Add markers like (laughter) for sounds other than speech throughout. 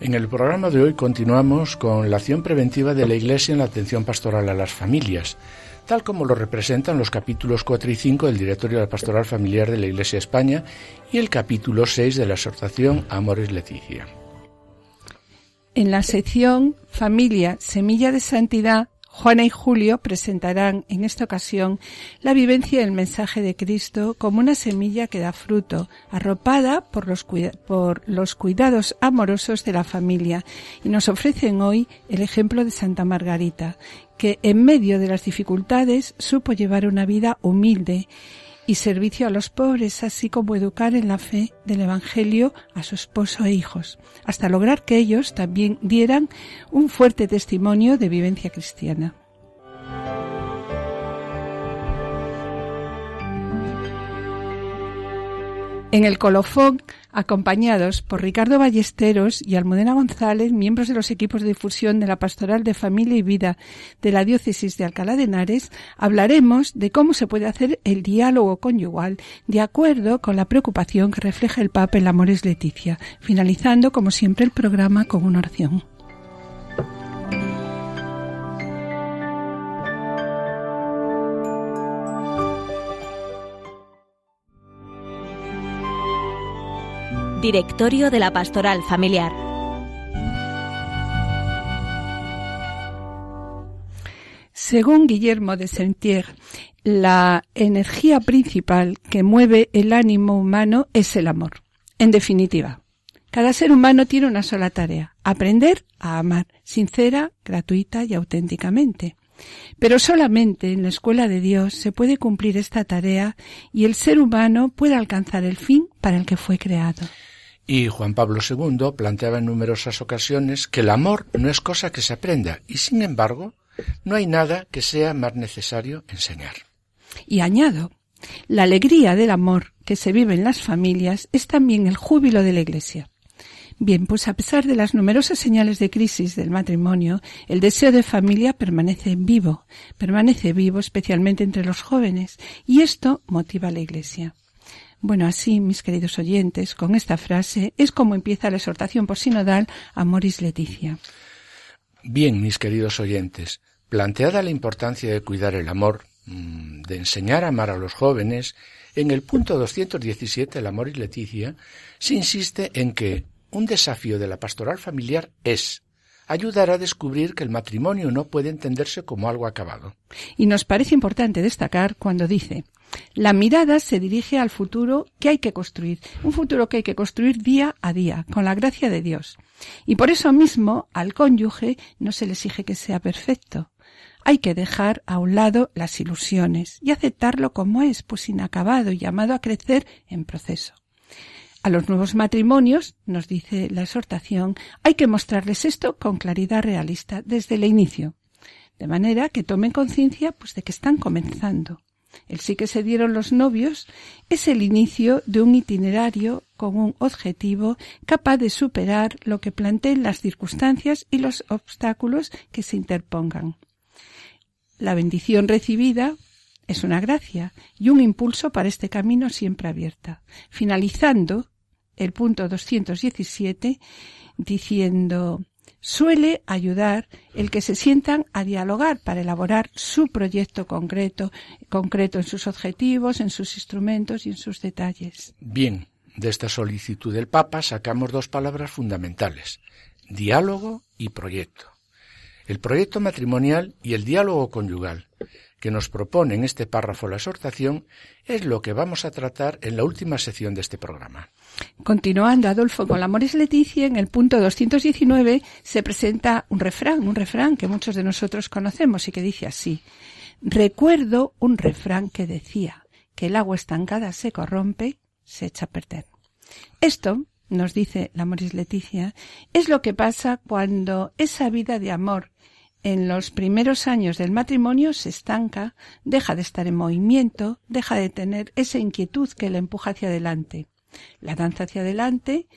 En el programa de hoy continuamos con la acción preventiva de la Iglesia en la atención pastoral a las familias, tal como lo representan los capítulos 4 y 5 del Directorio de la Pastoral Familiar de la Iglesia España y el capítulo 6 de la exhortación Amores Leticia. En la sección Familia, Semilla de Santidad, Juana y Julio presentarán en esta ocasión la vivencia del mensaje de Cristo como una semilla que da fruto, arropada por los, por los, cuidados amorosos de la familia, y nos ofrecen hoy el ejemplo de Santa Margarita, que en medio de las dificultades supo llevar una vida humilde y servicio a los pobres, así como educar en la fe del Evangelio a su esposo e hijos, hasta lograr que ellos también dieran un fuerte testimonio de vivencia cristiana. En el colofón, acompañados por Ricardo Ballesteros y Almudena González, miembros de los equipos de difusión de la Pastoral de Familia y Vida de la Diócesis de Alcalá de Henares, hablaremos de cómo se puede hacer el diálogo conyugal de acuerdo con la preocupación que refleja el Papa en Amores Leticia, finalizando, como siempre, el programa con una oración. Directorio de la Pastoral Familiar. Según Guillermo de Sentier, la energía principal que mueve el ánimo humano es el amor. En definitiva, cada ser humano tiene una sola tarea, aprender a amar, sincera, gratuita y auténticamente. Pero solamente en la escuela de Dios se puede cumplir esta tarea y el ser humano puede alcanzar el fin para el que fue creado. Y Juan Pablo II planteaba en numerosas ocasiones que el amor no es cosa que se aprenda y sin embargo no hay nada que sea más necesario enseñar. Y añado, la alegría del amor que se vive en las familias es también el júbilo de la Iglesia. Bien, pues a pesar de las numerosas señales de crisis del matrimonio, el deseo de familia permanece vivo, permanece vivo especialmente entre los jóvenes, y esto motiva a la Iglesia. Bueno, así, mis queridos oyentes, con esta frase es como empieza la exhortación por sinodal a Moris Leticia. Bien, mis queridos oyentes, planteada la importancia de cuidar el amor, mm, de enseñar a amar a los jóvenes, en el punto 217 la Moris Leticia se insiste en que un desafío de la pastoral familiar es ayudar a descubrir que el matrimonio no puede entenderse como algo acabado. Y nos parece importante destacar cuando dice la mirada se dirige al futuro que hay que construir, un futuro que hay que construir día a día, con la gracia de Dios. Y por eso mismo al cónyuge no se le exige que sea perfecto. Hay que dejar a un lado las ilusiones y aceptarlo como es, pues inacabado y llamado a crecer en proceso. A los nuevos matrimonios, nos dice la exhortación, hay que mostrarles esto con claridad realista desde el inicio, de manera que tomen conciencia pues de que están comenzando el sí que se dieron los novios es el inicio de un itinerario con un objetivo capaz de superar lo que planteen las circunstancias y los obstáculos que se interpongan. La bendición recibida es una gracia y un impulso para este camino siempre abierta. Finalizando el punto 217 diciendo suele ayudar el que se sientan a dialogar para elaborar su proyecto concreto, concreto en sus objetivos, en sus instrumentos y en sus detalles. Bien, de esta solicitud del Papa sacamos dos palabras fundamentales, diálogo y proyecto. El proyecto matrimonial y el diálogo conyugal que nos propone en este párrafo la exhortación es lo que vamos a tratar en la última sección de este programa. Continuando, Adolfo, con la Moris Leticia, en el punto 219 se presenta un refrán, un refrán que muchos de nosotros conocemos y que dice así. Recuerdo un refrán que decía que el agua estancada se corrompe, se echa a perder. Esto, nos dice la Moris Leticia, es lo que pasa cuando esa vida de amor en los primeros años del matrimonio se estanca, deja de estar en movimiento, deja de tener esa inquietud que le empuja hacia adelante. La danza hacia adelante,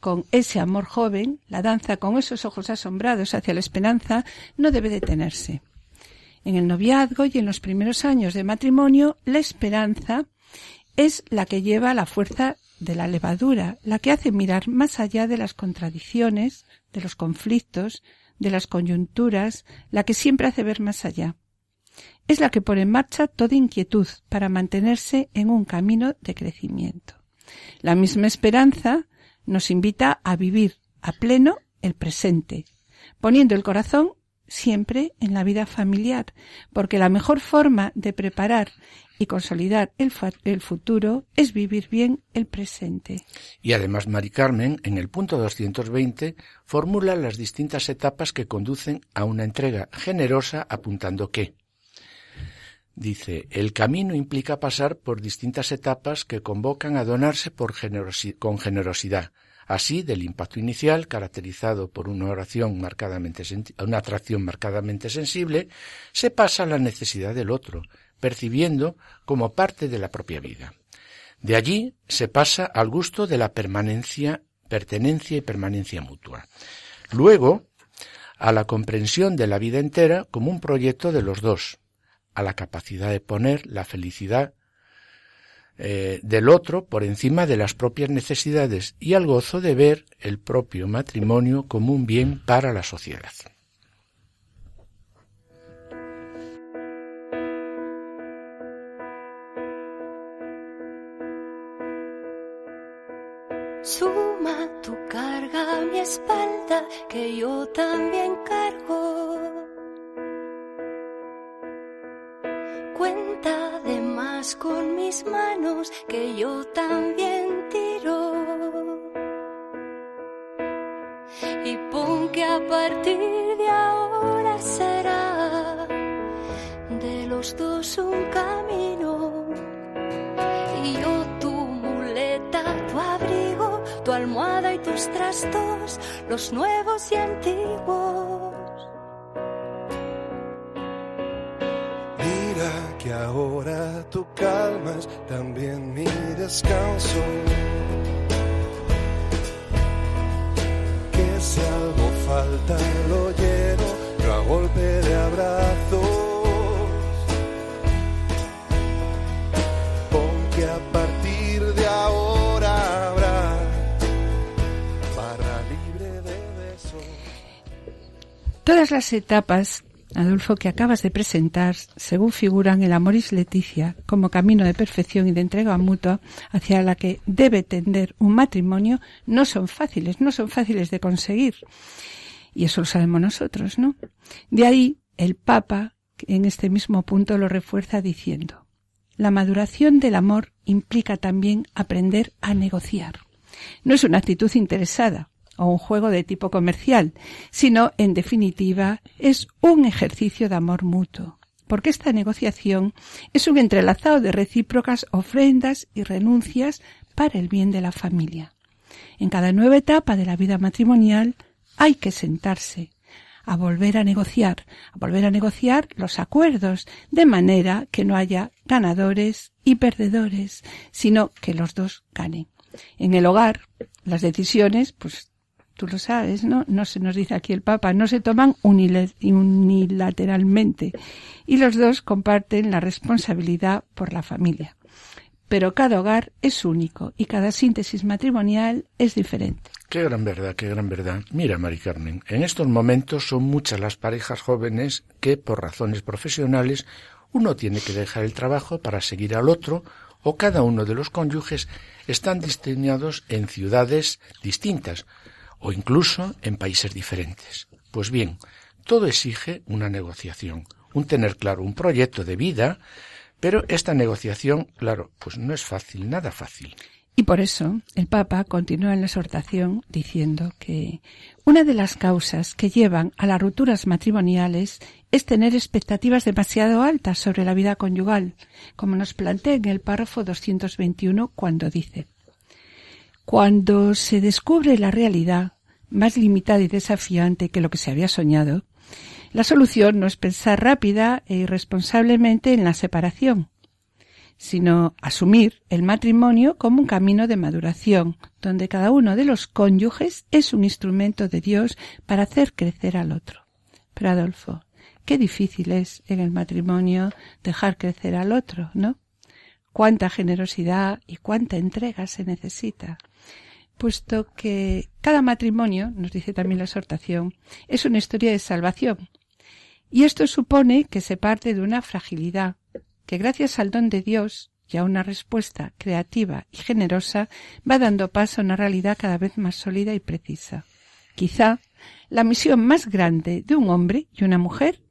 con ese amor joven, la danza con esos ojos asombrados hacia la esperanza, no debe detenerse. En el noviazgo y en los primeros años de matrimonio, la esperanza es la que lleva la fuerza de la levadura, la que hace mirar más allá de las contradicciones, de los conflictos, de las coyunturas, la que siempre hace ver más allá. Es la que pone en marcha toda inquietud para mantenerse en un camino de crecimiento. La misma esperanza nos invita a vivir a pleno el presente, poniendo el corazón siempre en la vida familiar, porque la mejor forma de preparar y consolidar el, futuro es vivir bien el presente. Y además, Mari Carmen, en el punto 220, formula las distintas etapas que conducen a una entrega generosa, apuntando que Dice, el camino implica pasar por distintas etapas que convocan a donarse con generosidad, Así, del impacto inicial, caracterizado por una oración marcadamente una atracción marcadamente sensible, se pasa a la necesidad del otro, percibiendo como parte de la propia vida. De allí se pasa al gusto de la permanencia, pertenencia y permanencia mutua. Luego, a la comprensión de la vida entera como un proyecto de los dos, a la capacidad de poner la felicidad eh, del otro por encima de las propias necesidades y al gozo de ver el propio matrimonio como un bien para la sociedad. Suma tu carga a mi espalda, que yo también cargo. Cuenta de más con mis manos que yo también tiro. Y pon que a partir de ahora será de los dos un camino. Almohada y tus trastos, los nuevos y antiguos. que ahora tú calmas también mi descanso. Que si algo falta lo lleno yo a golpe de abrazos. Todas las etapas Adolfo, que acabas de presentar, según figuran el Amoris Leticia como camino de perfección y de entrega mutua hacia la que debe tender un matrimonio, no son fáciles, no son fáciles de conseguir. Y eso lo sabemos nosotros, ¿no? De ahí el Papa, en este mismo punto, lo refuerza diciendo, la maduración del amor implica también aprender a negociar. No es una actitud interesada, o un juego de tipo comercial, sino, en definitiva, es un ejercicio de amor mutuo, porque esta negociación es un entrelazado de recíprocas ofrendas y renuncias para el bien de la familia. En cada nueva etapa de la vida matrimonial hay que sentarse, a volver a negociar, a volver a negociar los acuerdos, de manera que no haya ganadores y perdedores, sino que los dos ganen. En el hogar, las decisiones, pues tú lo sabes, ¿no? No se nos dice aquí el Papa, no se toman unilateralmente y los dos comparten la responsabilidad por la familia. Pero cada hogar es único y cada síntesis matrimonial es diferente. Qué gran verdad, qué gran verdad. Mira, Mari Carmen, en estos momentos son muchas las parejas jóvenes que, por razones profesionales, uno tiene que dejar el trabajo para seguir al otro o cada uno de los cónyuges están destinados en ciudades distintas, o incluso en países diferentes. Pues bien, todo exige una negociación, un tener claro un proyecto de vida, pero esta negociación, claro, pues no es fácil, nada fácil. Y por eso el Papa continúa en la exhortación diciendo que una de las causas que llevan a las rupturas matrimoniales es tener expectativas demasiado altas sobre la vida conyugal, como nos plantea en el párrafo 221 cuando dice cuando se descubre la realidad más limitada y desafiante que lo que se había soñado, La solución no es pensar rápida e irresponsablemente en la separación, sino asumir el matrimonio como un camino de maduración, donde cada uno de los cónyuges es un instrumento de Dios para hacer crecer al otro. Pero Adolfo, qué difícil es en el matrimonio dejar crecer al otro, ¿no? Cuánta generosidad y cuánta entrega se necesita puesto que cada matrimonio, nos dice también la exhortación, es una historia de salvación. Y esto supone que se parte de una fragilidad, que gracias al don de Dios y a una respuesta creativa y generosa va dando paso a una realidad cada vez más sólida y precisa. Quizá la misión más grande de un hombre y una mujer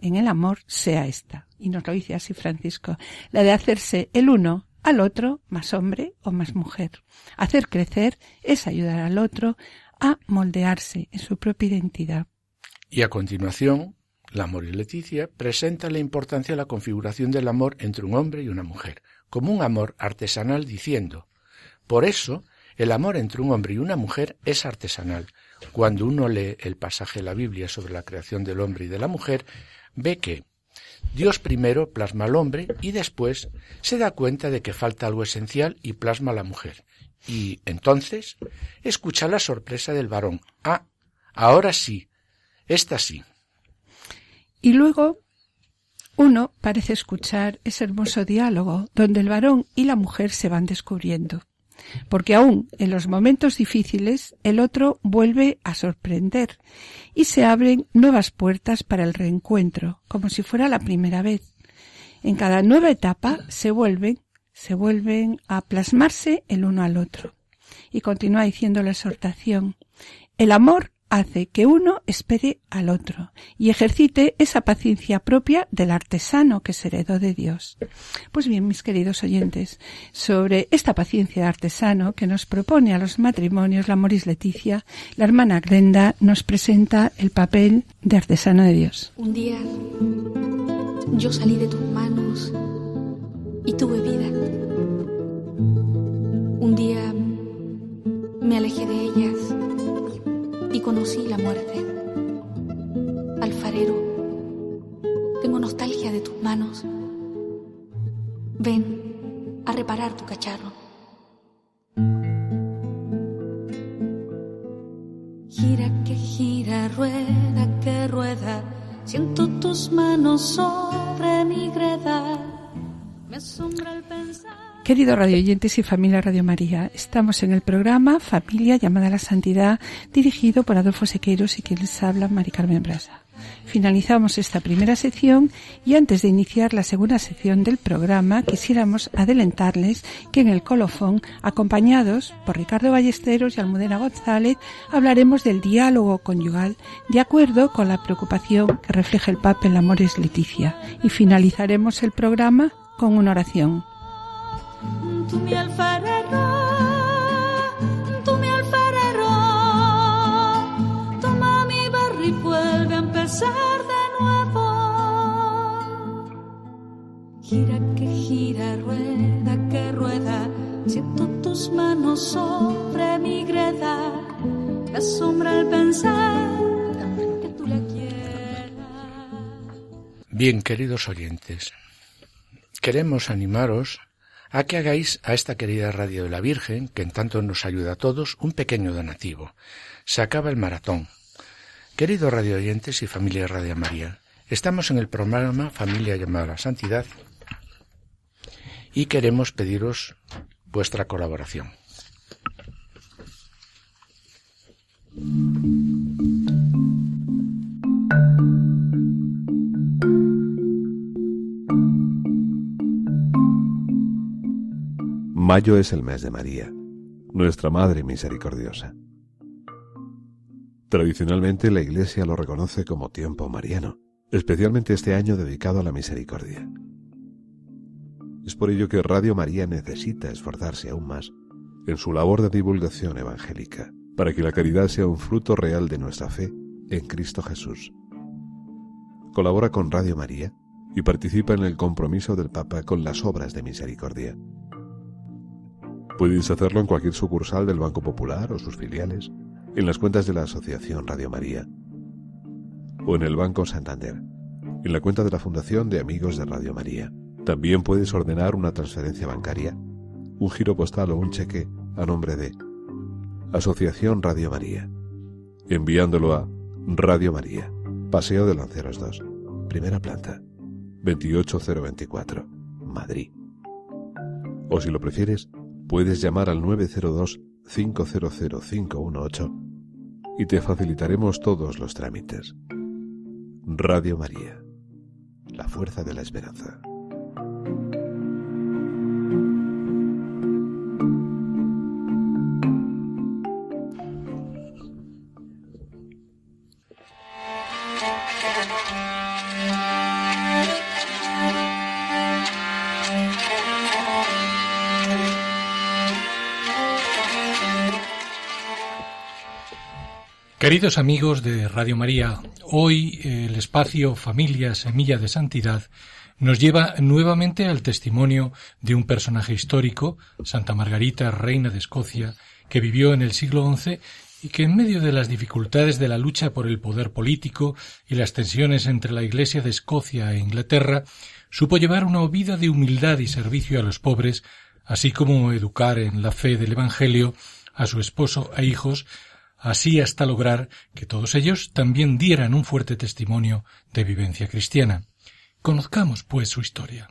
en el amor sea esta. Y nos lo dice así Francisco, la de hacerse el uno al otro más hombre o más mujer. Hacer crecer es ayudar al otro a moldearse en su propia identidad. Y a continuación, la Amor y Leticia presenta la importancia de la configuración del amor entre un hombre y una mujer, como un amor artesanal diciendo, por eso el amor entre un hombre y una mujer es artesanal. Cuando uno lee el pasaje de la Biblia sobre la creación del hombre y de la mujer, ve que Dios primero plasma al hombre y después se da cuenta de que falta algo esencial y plasma a la mujer. Y entonces escucha la sorpresa del varón. Ah, ahora sí, esta sí. Y luego uno parece escuchar ese hermoso diálogo donde el varón y la mujer se van descubriendo porque aún en los momentos difíciles el otro vuelve a sorprender y se abren nuevas puertas para el reencuentro, como si fuera la primera vez. En cada nueva etapa se vuelven, se vuelven a plasmarse el uno al otro. Y continúa diciendo la exhortación. El amor hace que uno espere al otro y ejercite esa paciencia propia del artesano que se heredó de Dios. Pues bien, mis queridos oyentes, sobre esta paciencia de artesano que nos propone a los matrimonios la Moris Leticia, la hermana Glenda nos presenta el papel de artesano de Dios. Un día yo salí de tus manos y tuve vida. Un día me alejé de ellas y conocí la muerte. Alfarero, tengo nostalgia de tus manos. Ven a reparar tu cacharro. Gira que gira, rueda que rueda, siento tus manos sobre mi greda. Me asombra el pensar. Queridos radioyentes y familia Radio María, estamos en el programa Familia llamada a la Santidad, dirigido por Adolfo Sequeiros y quien les habla, Mari Carmen Brasa. Finalizamos esta primera sección y antes de iniciar la segunda sección del programa quisiéramos adelantarles que en el colofón, acompañados por Ricardo Ballesteros y Almudena González, hablaremos del diálogo conyugal de acuerdo con la preocupación que refleja el Papa en Amores Leticia y finalizaremos el programa con una oración. Tú mi alfarero, tú mi alfarero, toma mi barro y vuelve a empezar de nuevo. Gira que gira, rueda que rueda, siento tus manos sobre mi greda, me asombra el pensar que tú la quieras. Bien, queridos oyentes, queremos animaros a que hagáis a esta querida Radio de la Virgen, que en tanto nos ayuda a todos, un pequeño donativo. Se acaba el maratón. Queridos radio oyentes y familia Radio María, estamos en el programa Familia llamada a la Santidad y queremos pediros vuestra colaboración. Mayo es el mes de María, nuestra Madre Misericordiosa. Tradicionalmente la Iglesia lo reconoce como tiempo mariano, especialmente este año dedicado a la misericordia. Es por ello que Radio María necesita esforzarse aún más en su labor de divulgación evangélica, para que la caridad sea un fruto real de nuestra fe en Cristo Jesús. Colabora con Radio María y participa en el compromiso del Papa con las obras de misericordia. Puedes hacerlo en cualquier sucursal del Banco Popular o sus filiales, en las cuentas de la Asociación Radio María. o en el Banco Santander, en la cuenta de la Fundación de Amigos de Radio María. También puedes ordenar una transferencia bancaria, un giro postal o un cheque a nombre de Asociación Radio María, enviándolo a Radio María, Paseo de Lanceros 2, primera planta, 28024, Madrid. O si lo prefieres, puedes llamar al 902 500 518 y te facilitaremos todos los trámites. Radio María, la fuerza de la esperanza. Queridos amigos de Radio María, hoy el espacio Familia Semilla de Santidad nos lleva nuevamente al testimonio de un personaje histórico, Santa Margarita, reina de Escocia, que vivió en el siglo XI y que en medio de las dificultades de la lucha por el poder político y las tensiones entre la Iglesia de Escocia e Inglaterra, supo llevar una vida de humildad y servicio a los pobres, así como educar en la fe del Evangelio a su esposo e hijos, así hasta lograr que todos ellos también dieran un fuerte testimonio de vivencia cristiana. Conozcamos, pues, su historia.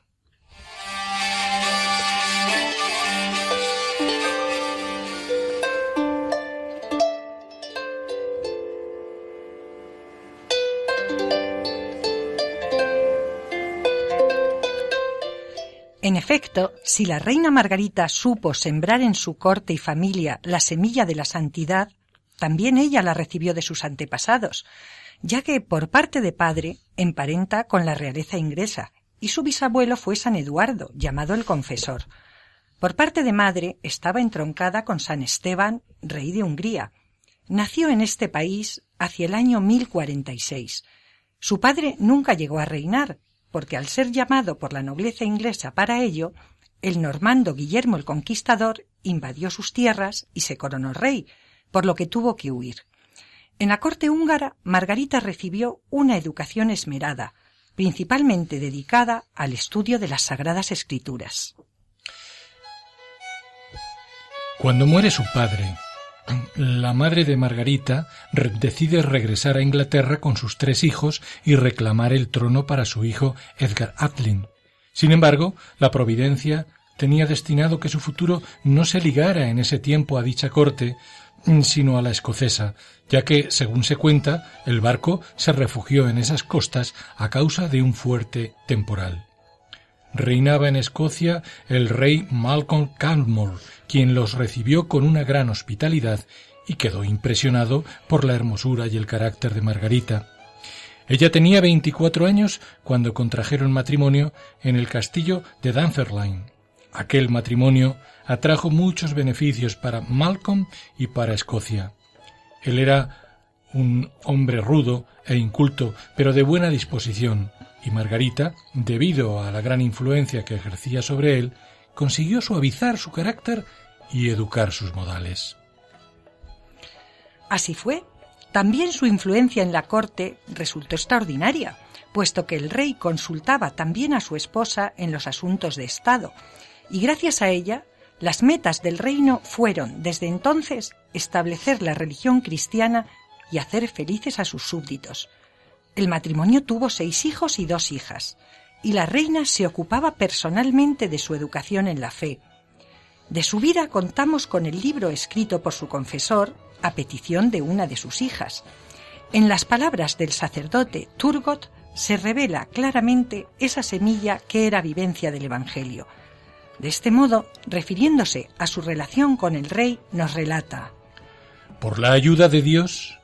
En efecto, si la reina Margarita supo sembrar en su corte y familia la semilla de la santidad, también ella la recibió de sus antepasados, ya que por parte de padre emparenta con la realeza inglesa, y su bisabuelo fue San Eduardo, llamado el Confesor. Por parte de madre estaba entroncada con San Esteban, rey de Hungría. Nació en este país hacia el año 1046. Su padre nunca llegó a reinar, porque al ser llamado por la nobleza inglesa para ello, el normando Guillermo el Conquistador invadió sus tierras y se coronó rey, por lo que tuvo que huir. En la corte húngara, Margarita recibió una educación esmerada, principalmente dedicada al estudio de las Sagradas Escrituras. Cuando muere su padre, la madre de Margarita decide regresar a Inglaterra con sus tres hijos y reclamar el trono para su hijo Edgar Atlin. Sin embargo, la providencia tenía destinado que su futuro no se ligara en ese tiempo a dicha corte, sino a la escocesa, ya que, según se cuenta, el barco se refugió en esas costas a causa de un fuerte temporal. Reinaba en Escocia el rey Malcolm Canmore, quien los recibió con una gran hospitalidad y quedó impresionado por la hermosura y el carácter de Margarita. Ella tenía veinticuatro años cuando contrajeron matrimonio en el castillo de Dunfermline. Aquel matrimonio atrajo muchos beneficios para Malcolm y para Escocia. Él era un hombre rudo e inculto, pero de buena disposición, y Margarita, debido a la gran influencia que ejercía sobre él, consiguió suavizar su carácter y educar sus modales. Así fue. También su influencia en la corte resultó extraordinaria, puesto que el rey consultaba también a su esposa en los asuntos de Estado, y gracias a ella las metas del reino fueron, desde entonces, establecer la religión cristiana y hacer felices a sus súbditos. El matrimonio tuvo seis hijos y dos hijas, y la reina se ocupaba personalmente de su educación en la fe. De su vida contamos con el libro escrito por su confesor a petición de una de sus hijas. En las palabras del sacerdote Turgot se revela claramente esa semilla que era vivencia del Evangelio, de este modo, refiriéndose a su relación con el rey, nos relata Por la ayuda de Dios,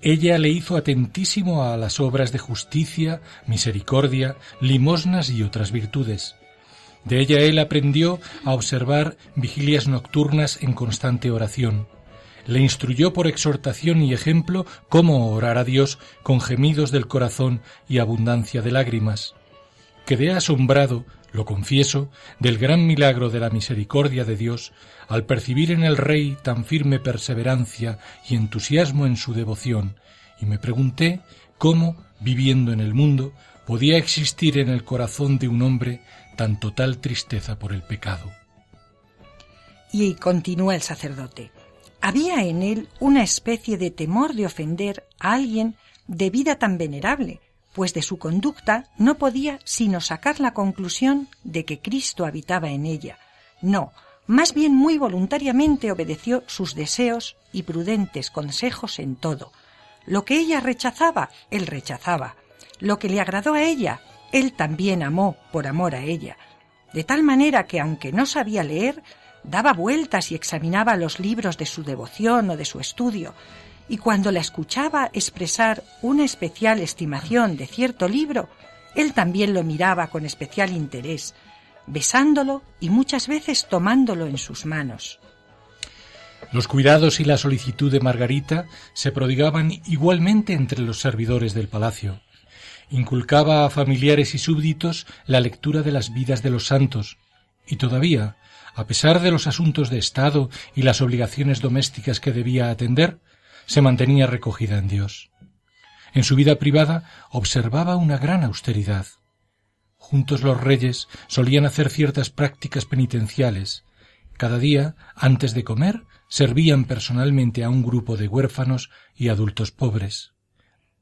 ella le hizo atentísimo a las obras de justicia, misericordia, limosnas y otras virtudes. De ella él aprendió a observar vigilias nocturnas en constante oración. Le instruyó por exhortación y ejemplo cómo orar a Dios con gemidos del corazón y abundancia de lágrimas. Quedé asombrado lo confieso, del gran milagro de la misericordia de Dios al percibir en el Rey tan firme perseverancia y entusiasmo en su devoción, y me pregunté cómo, viviendo en el mundo, podía existir en el corazón de un hombre tan total tristeza por el pecado. Y continúa el sacerdote. Había en él una especie de temor de ofender a alguien de vida tan venerable, pues de su conducta no podía sino sacar la conclusión de que Cristo habitaba en ella. No, más bien muy voluntariamente obedeció sus deseos y prudentes consejos en todo. Lo que ella rechazaba, él rechazaba. Lo que le agradó a ella, él también amó por amor a ella. De tal manera que, aunque no sabía leer, daba vueltas y examinaba los libros de su devoción o de su estudio, y cuando la escuchaba expresar una especial estimación de cierto libro, él también lo miraba con especial interés, besándolo y muchas veces tomándolo en sus manos. Los cuidados y la solicitud de Margarita se prodigaban igualmente entre los servidores del palacio. Inculcaba a familiares y súbditos la lectura de las vidas de los santos, y todavía, a pesar de los asuntos de Estado y las obligaciones domésticas que debía atender, se mantenía recogida en Dios. En su vida privada observaba una gran austeridad. Juntos los reyes solían hacer ciertas prácticas penitenciales. Cada día, antes de comer, servían personalmente a un grupo de huérfanos y adultos pobres.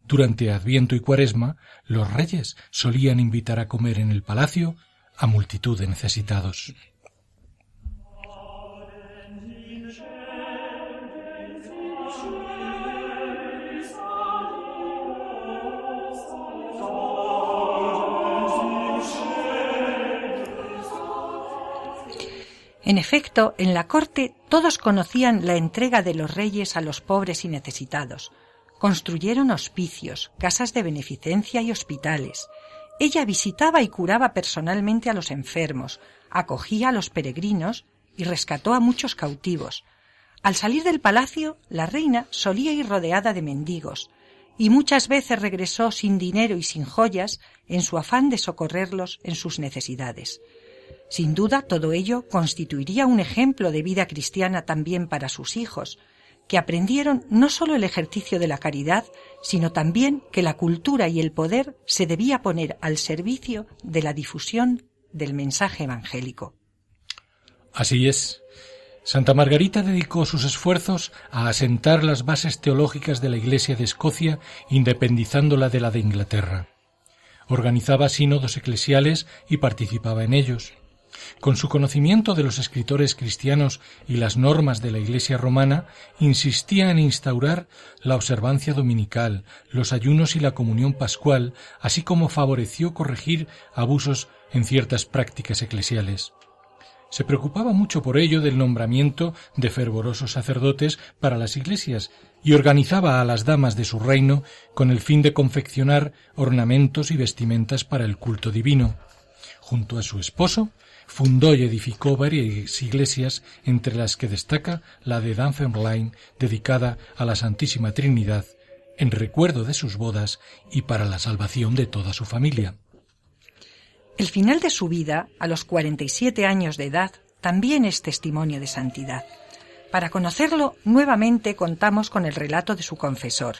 Durante Adviento y Cuaresma, los reyes solían invitar a comer en el palacio a multitud de necesitados. En efecto, en la corte todos conocían la entrega de los reyes a los pobres y necesitados. Construyeron hospicios, casas de beneficencia y hospitales. Ella visitaba y curaba personalmente a los enfermos, acogía a los peregrinos y rescató a muchos cautivos. Al salir del palacio, la reina solía ir rodeada de mendigos, y muchas veces regresó sin dinero y sin joyas en su afán de socorrerlos en sus necesidades. Sin duda, todo ello constituiría un ejemplo de vida cristiana también para sus hijos, que aprendieron no sólo el ejercicio de la caridad, sino también que la cultura y el poder se debía poner al servicio de la difusión del mensaje evangélico. Así es. Santa Margarita dedicó sus esfuerzos a asentar las bases teológicas de la Iglesia de Escocia, independizándola de la de Inglaterra. Organizaba sínodos eclesiales y participaba en ellos. Con su conocimiento de los escritores cristianos y las normas de la Iglesia romana, insistía en instaurar la observancia dominical, los ayunos y la comunión pascual, así como favoreció corregir abusos en ciertas prácticas eclesiales. Se preocupaba mucho por ello del nombramiento de fervorosos sacerdotes para las iglesias y organizaba a las damas de su reino con el fin de confeccionar ornamentos y vestimentas para el culto divino. Junto a su esposo, fundó y edificó varias iglesias, entre las que destaca la de Dunfermline, dedicada a la Santísima Trinidad, en recuerdo de sus bodas y para la salvación de toda su familia. El final de su vida, a los 47 años de edad, también es testimonio de santidad. Para conocerlo, nuevamente contamos con el relato de su confesor.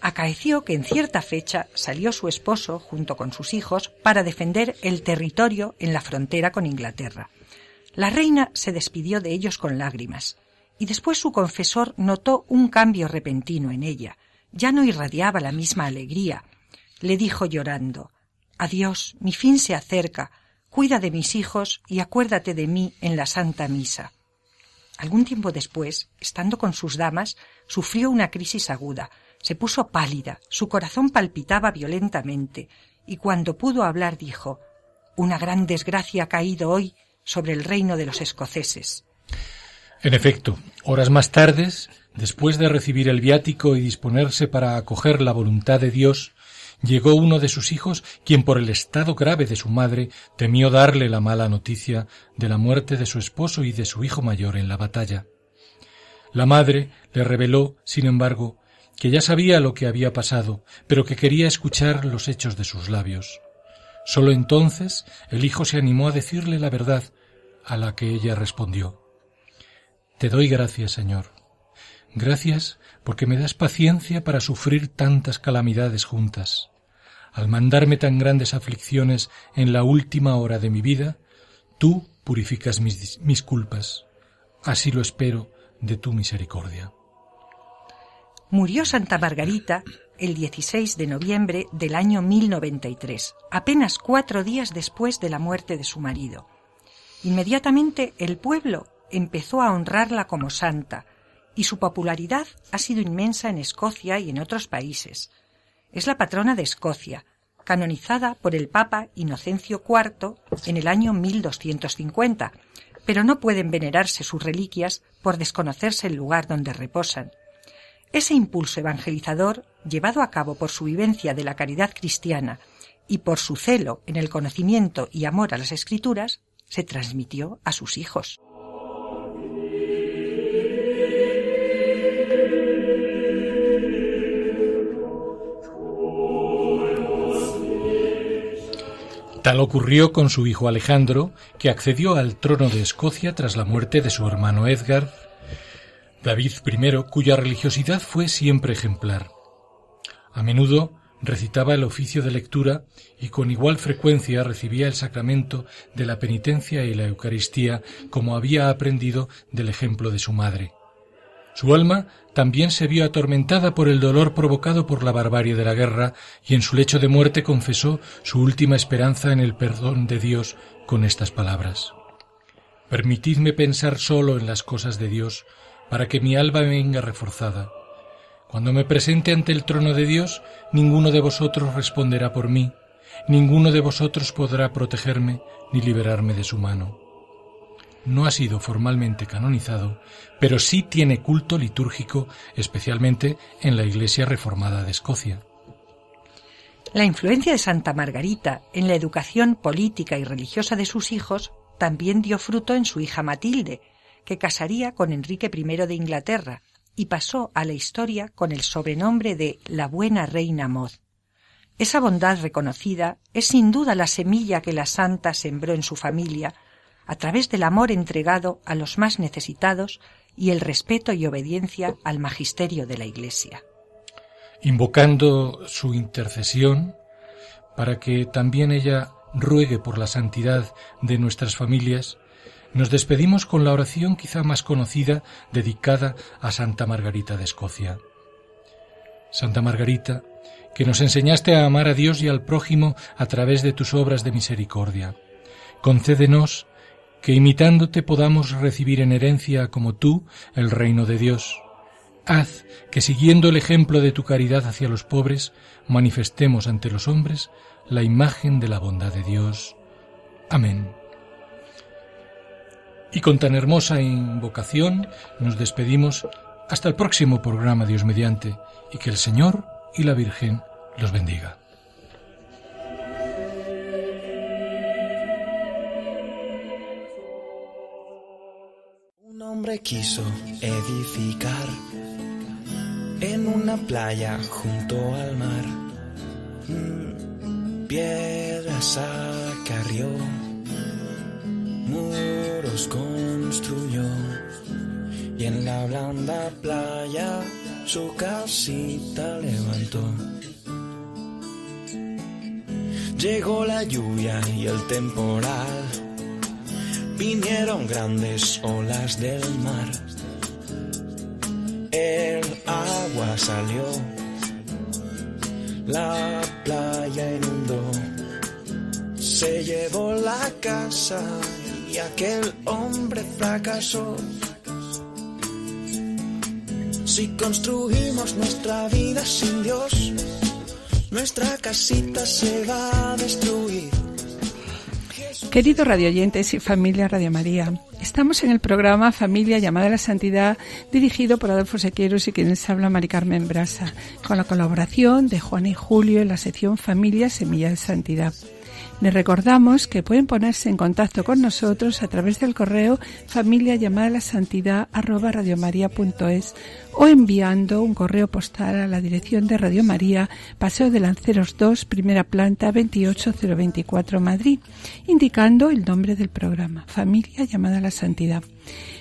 Acaeció que en cierta fecha salió su esposo, junto con sus hijos, para defender el territorio en la frontera con Inglaterra. La reina se despidió de ellos con lágrimas, y después su confesor notó un cambio repentino en ella. Ya no irradiaba la misma alegría. Le dijo llorando Adiós, mi fin se acerca. Cuida de mis hijos y acuérdate de mí en la Santa Misa. Algún tiempo después, estando con sus damas, sufrió una crisis aguda, se puso pálida, su corazón palpitaba violentamente, y cuando pudo hablar dijo Una gran desgracia ha caído hoy sobre el reino de los escoceses. En efecto, horas más tarde, después de recibir el viático y disponerse para acoger la voluntad de Dios, llegó uno de sus hijos, quien por el estado grave de su madre temió darle la mala noticia de la muerte de su esposo y de su hijo mayor en la batalla. La madre le reveló, sin embargo, que ya sabía lo que había pasado, pero que quería escuchar los hechos de sus labios. Sólo entonces el hijo se animó a decirle la verdad, a la que ella respondió Te doy gracias, Señor. Gracias porque me das paciencia para sufrir tantas calamidades juntas. Al mandarme tan grandes aflicciones en la última hora de mi vida, tú purificas mis, mis culpas. Así lo espero de tu misericordia. Murió Santa Margarita el 16 de noviembre del año 1093, apenas cuatro días después de la muerte de su marido. Inmediatamente el pueblo empezó a honrarla como santa, y su popularidad ha sido inmensa en Escocia y en otros países. Es la patrona de Escocia, canonizada por el Papa Inocencio IV en el año 1250, pero no pueden venerarse sus reliquias por desconocerse el lugar donde reposan. Ese impulso evangelizador, llevado a cabo por su vivencia de la caridad cristiana y por su celo en el conocimiento y amor a las escrituras, se transmitió a sus hijos. Tal ocurrió con su hijo Alejandro, que accedió al trono de Escocia tras la muerte de su hermano Edgar, David I, cuya religiosidad fue siempre ejemplar. A menudo recitaba el oficio de lectura y con igual frecuencia recibía el sacramento de la penitencia y la Eucaristía como había aprendido del ejemplo de su madre. Su alma también se vio atormentada por el dolor provocado por la barbarie de la guerra y en su lecho de muerte confesó su última esperanza en el perdón de Dios con estas palabras. Permitidme pensar solo en las cosas de Dios para que mi alma venga reforzada. Cuando me presente ante el trono de Dios, ninguno de vosotros responderá por mí, ninguno de vosotros podrá protegerme ni liberarme de su mano no ha sido formalmente canonizado, pero sí tiene culto litúrgico, especialmente en la Iglesia Reformada de Escocia. La influencia de Santa Margarita en la educación política y religiosa de sus hijos también dio fruto en su hija Matilde, que casaría con Enrique I de Inglaterra y pasó a la historia con el sobrenombre de la buena reina Maud. Esa bondad reconocida es sin duda la semilla que la santa sembró en su familia a través del amor entregado a los más necesitados y el respeto y obediencia al magisterio de la Iglesia. Invocando su intercesión para que también ella ruegue por la santidad de nuestras familias, nos despedimos con la oración quizá más conocida dedicada a Santa Margarita de Escocia. Santa Margarita, que nos enseñaste a amar a Dios y al prójimo a través de tus obras de misericordia, concédenos que imitándote podamos recibir en herencia como tú el reino de Dios. Haz que siguiendo el ejemplo de tu caridad hacia los pobres, manifestemos ante los hombres la imagen de la bondad de Dios. Amén. Y con tan hermosa invocación nos despedimos hasta el próximo programa Dios mediante, y que el Señor y la Virgen los bendiga. hombre quiso edificar en una playa junto al mar. Piedras acarrió, construyó. Y en la blanda playa su casita levantó. Llegó la lluvia y el temporal. Vinieron grandes olas del mar. El agua salió, la playa inundó, se llevó la casa aquel hombre fracasó. Si construimos nuestra vida sin Dios, nuestra casita se va a destruir. Queridos radioyentes y familia Radio María, estamos en el programa Familia llamada a la Santidad, dirigido por Adolfo Sequeros y quienes habla Mari Carmen Brasa, con la colaboración de Juan y Julio en la sección Familia Semilla de Santidad. Les recordamos que pueden ponerse en contacto con nosotros a través del correo familia llamada la santidad arroba o enviando un correo postal a la dirección de Radio María, Paseo de Lanceros 2, primera planta 28024 Madrid, indicando el nombre del programa, Familia llamada la Santidad.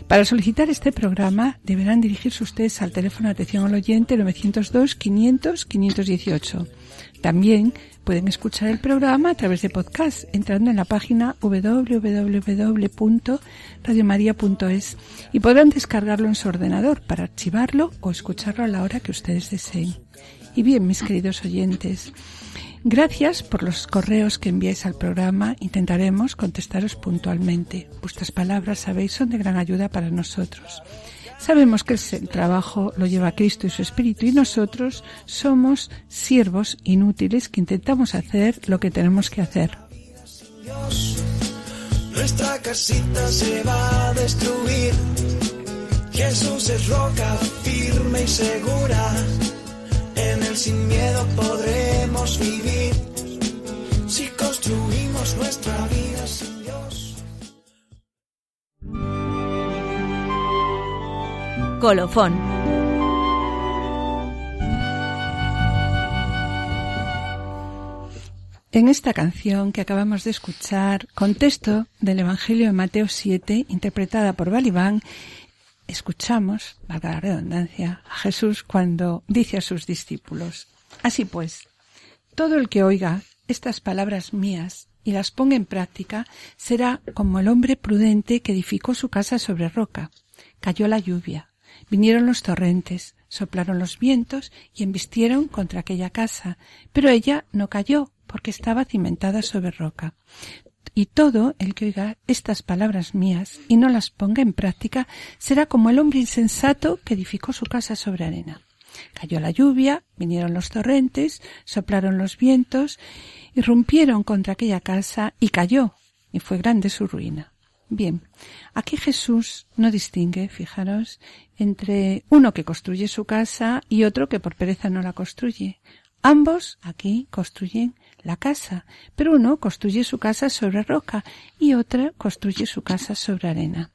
Para solicitar este programa deberán dirigirse ustedes al teléfono de atención al oyente 902 500 518. También pueden escuchar el programa a través de podcast entrando en la página www.radiomaria.es y podrán descargarlo en su ordenador para archivarlo o escucharlo a la hora que ustedes deseen. Y bien, mis queridos oyentes, Gracias por los correos que enviáis al programa. Intentaremos contestaros puntualmente. Vuestras palabras, sabéis, son de gran ayuda para nosotros. Sabemos que el trabajo lo lleva Cristo y su Espíritu y nosotros somos siervos inútiles que intentamos hacer lo que tenemos que hacer. nuestra casita se va a destruir. Jesús es roca firme y segura en él sin miedo podremos vivir si construimos nuestra vida sin Colofón. En esta canción que acabamos de escuchar, contexto del Evangelio de Mateo 7, interpretada por Balibán, escuchamos, valga la redundancia, a Jesús cuando dice a sus discípulos, Así pues, todo el que oiga estas palabras mías y las ponga en práctica será como el hombre prudente que edificó su casa sobre roca. Cayó la lluvia, vinieron los torrentes, soplaron los vientos y embistieron contra aquella casa, pero ella no cayó porque estaba cimentada sobre roca. Y todo el que oiga estas palabras mías y no las ponga en práctica será como el hombre insensato que edificó su casa sobre arena. Cayó la lluvia, vinieron los torrentes, soplaron los vientos, irrumpieron contra aquella casa y cayó, y fue grande su ruina. Bien, aquí Jesús no distingue, fijaros, entre uno que construye su casa y otro que por pereza no la construye. Ambos aquí construyen la casa, pero uno construye su casa sobre roca y otra construye su casa sobre arena.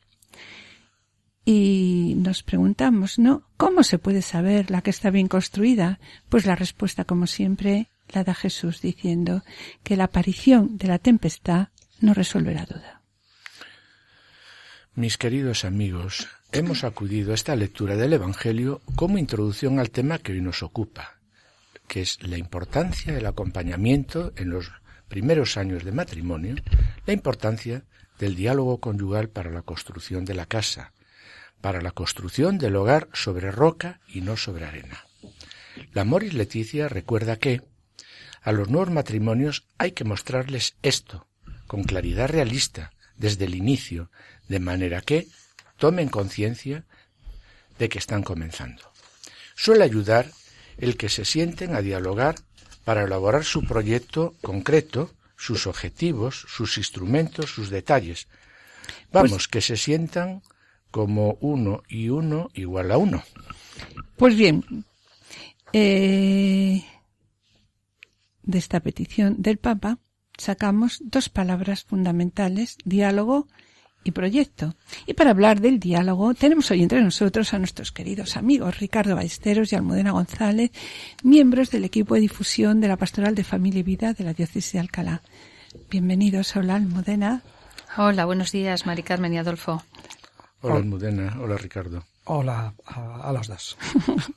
Y nos preguntamos, ¿no? ¿Cómo se puede saber la que está bien construida? Pues la respuesta, como siempre, la da Jesús diciendo que la aparición de la tempestad no resuelve la duda. Mis queridos amigos, hemos acudido a esta lectura del Evangelio como introducción al tema que hoy nos ocupa, que es la importancia del acompañamiento en los primeros años de matrimonio, la importancia del diálogo conyugal para la construcción de la casa, para la construcción del hogar sobre roca y no sobre arena. La Moris Leticia recuerda que a los nuevos matrimonios hay que mostrarles esto, con claridad realista, desde el inicio, de manera que tomen conciencia de que están comenzando. Suele ayudar el que se sienten a dialogar para elaborar su proyecto concreto, sus objetivos, sus instrumentos, sus detalles. Vamos, pues, que se sientan como uno y uno igual a uno. Pues bien, eh, de esta petición del Papa sacamos dos palabras fundamentales, diálogo y proyecto. Y para hablar del diálogo tenemos hoy entre nosotros a nuestros queridos amigos Ricardo Ballesteros y Almudena González, miembros del equipo de difusión de la Pastoral de Familia y Vida de la Diócesis de Alcalá. Bienvenidos, hola Almudena. Hola, buenos días, Mari Carmen y Adolfo. Hola Almudena, hola Ricardo. Hola a, a los dos. (laughs)